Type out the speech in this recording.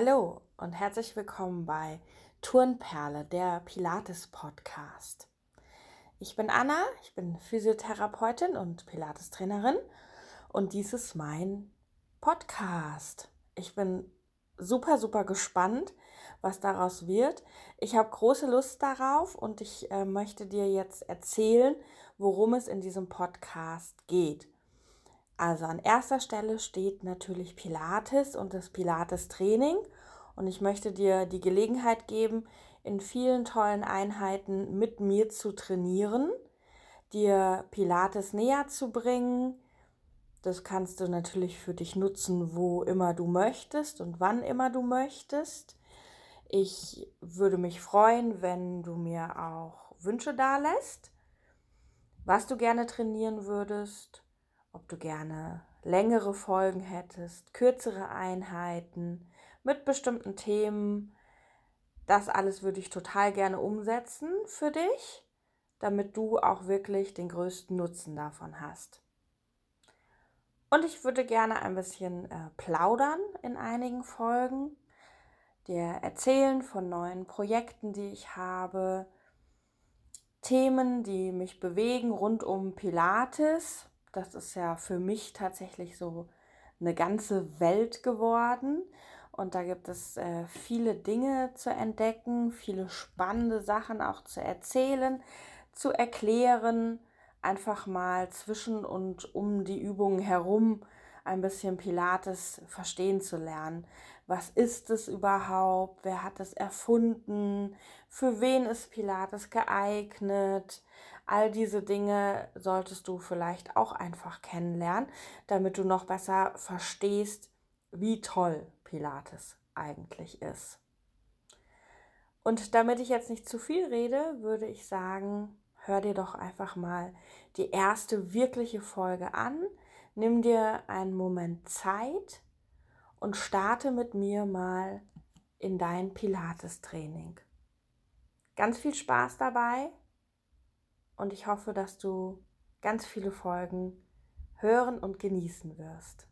Hallo und herzlich willkommen bei Turnperle, der Pilates-Podcast. Ich bin Anna, ich bin Physiotherapeutin und Pilates-Trainerin und dies ist mein Podcast. Ich bin super, super gespannt, was daraus wird. Ich habe große Lust darauf und ich äh, möchte dir jetzt erzählen, worum es in diesem Podcast geht. Also an erster Stelle steht natürlich Pilates und das Pilates-Training. Und ich möchte dir die Gelegenheit geben, in vielen tollen Einheiten mit mir zu trainieren, dir Pilates näher zu bringen. Das kannst du natürlich für dich nutzen, wo immer du möchtest und wann immer du möchtest. Ich würde mich freuen, wenn du mir auch Wünsche dalässt, was du gerne trainieren würdest ob du gerne längere Folgen hättest, kürzere Einheiten mit bestimmten Themen. Das alles würde ich total gerne umsetzen für dich, damit du auch wirklich den größten Nutzen davon hast. Und ich würde gerne ein bisschen äh, plaudern in einigen Folgen, dir erzählen von neuen Projekten, die ich habe, Themen, die mich bewegen rund um Pilates, das ist ja für mich tatsächlich so eine ganze Welt geworden. Und da gibt es äh, viele Dinge zu entdecken, viele spannende Sachen auch zu erzählen, zu erklären, einfach mal zwischen und um die Übungen herum ein bisschen Pilates verstehen zu lernen. Was ist es überhaupt? Wer hat es erfunden? Für wen ist Pilates geeignet? All diese Dinge solltest du vielleicht auch einfach kennenlernen, damit du noch besser verstehst, wie toll Pilates eigentlich ist. Und damit ich jetzt nicht zu viel rede, würde ich sagen, hör dir doch einfach mal die erste wirkliche Folge an. Nimm dir einen Moment Zeit und starte mit mir mal in dein Pilates-Training. Ganz viel Spaß dabei und ich hoffe, dass du ganz viele Folgen hören und genießen wirst.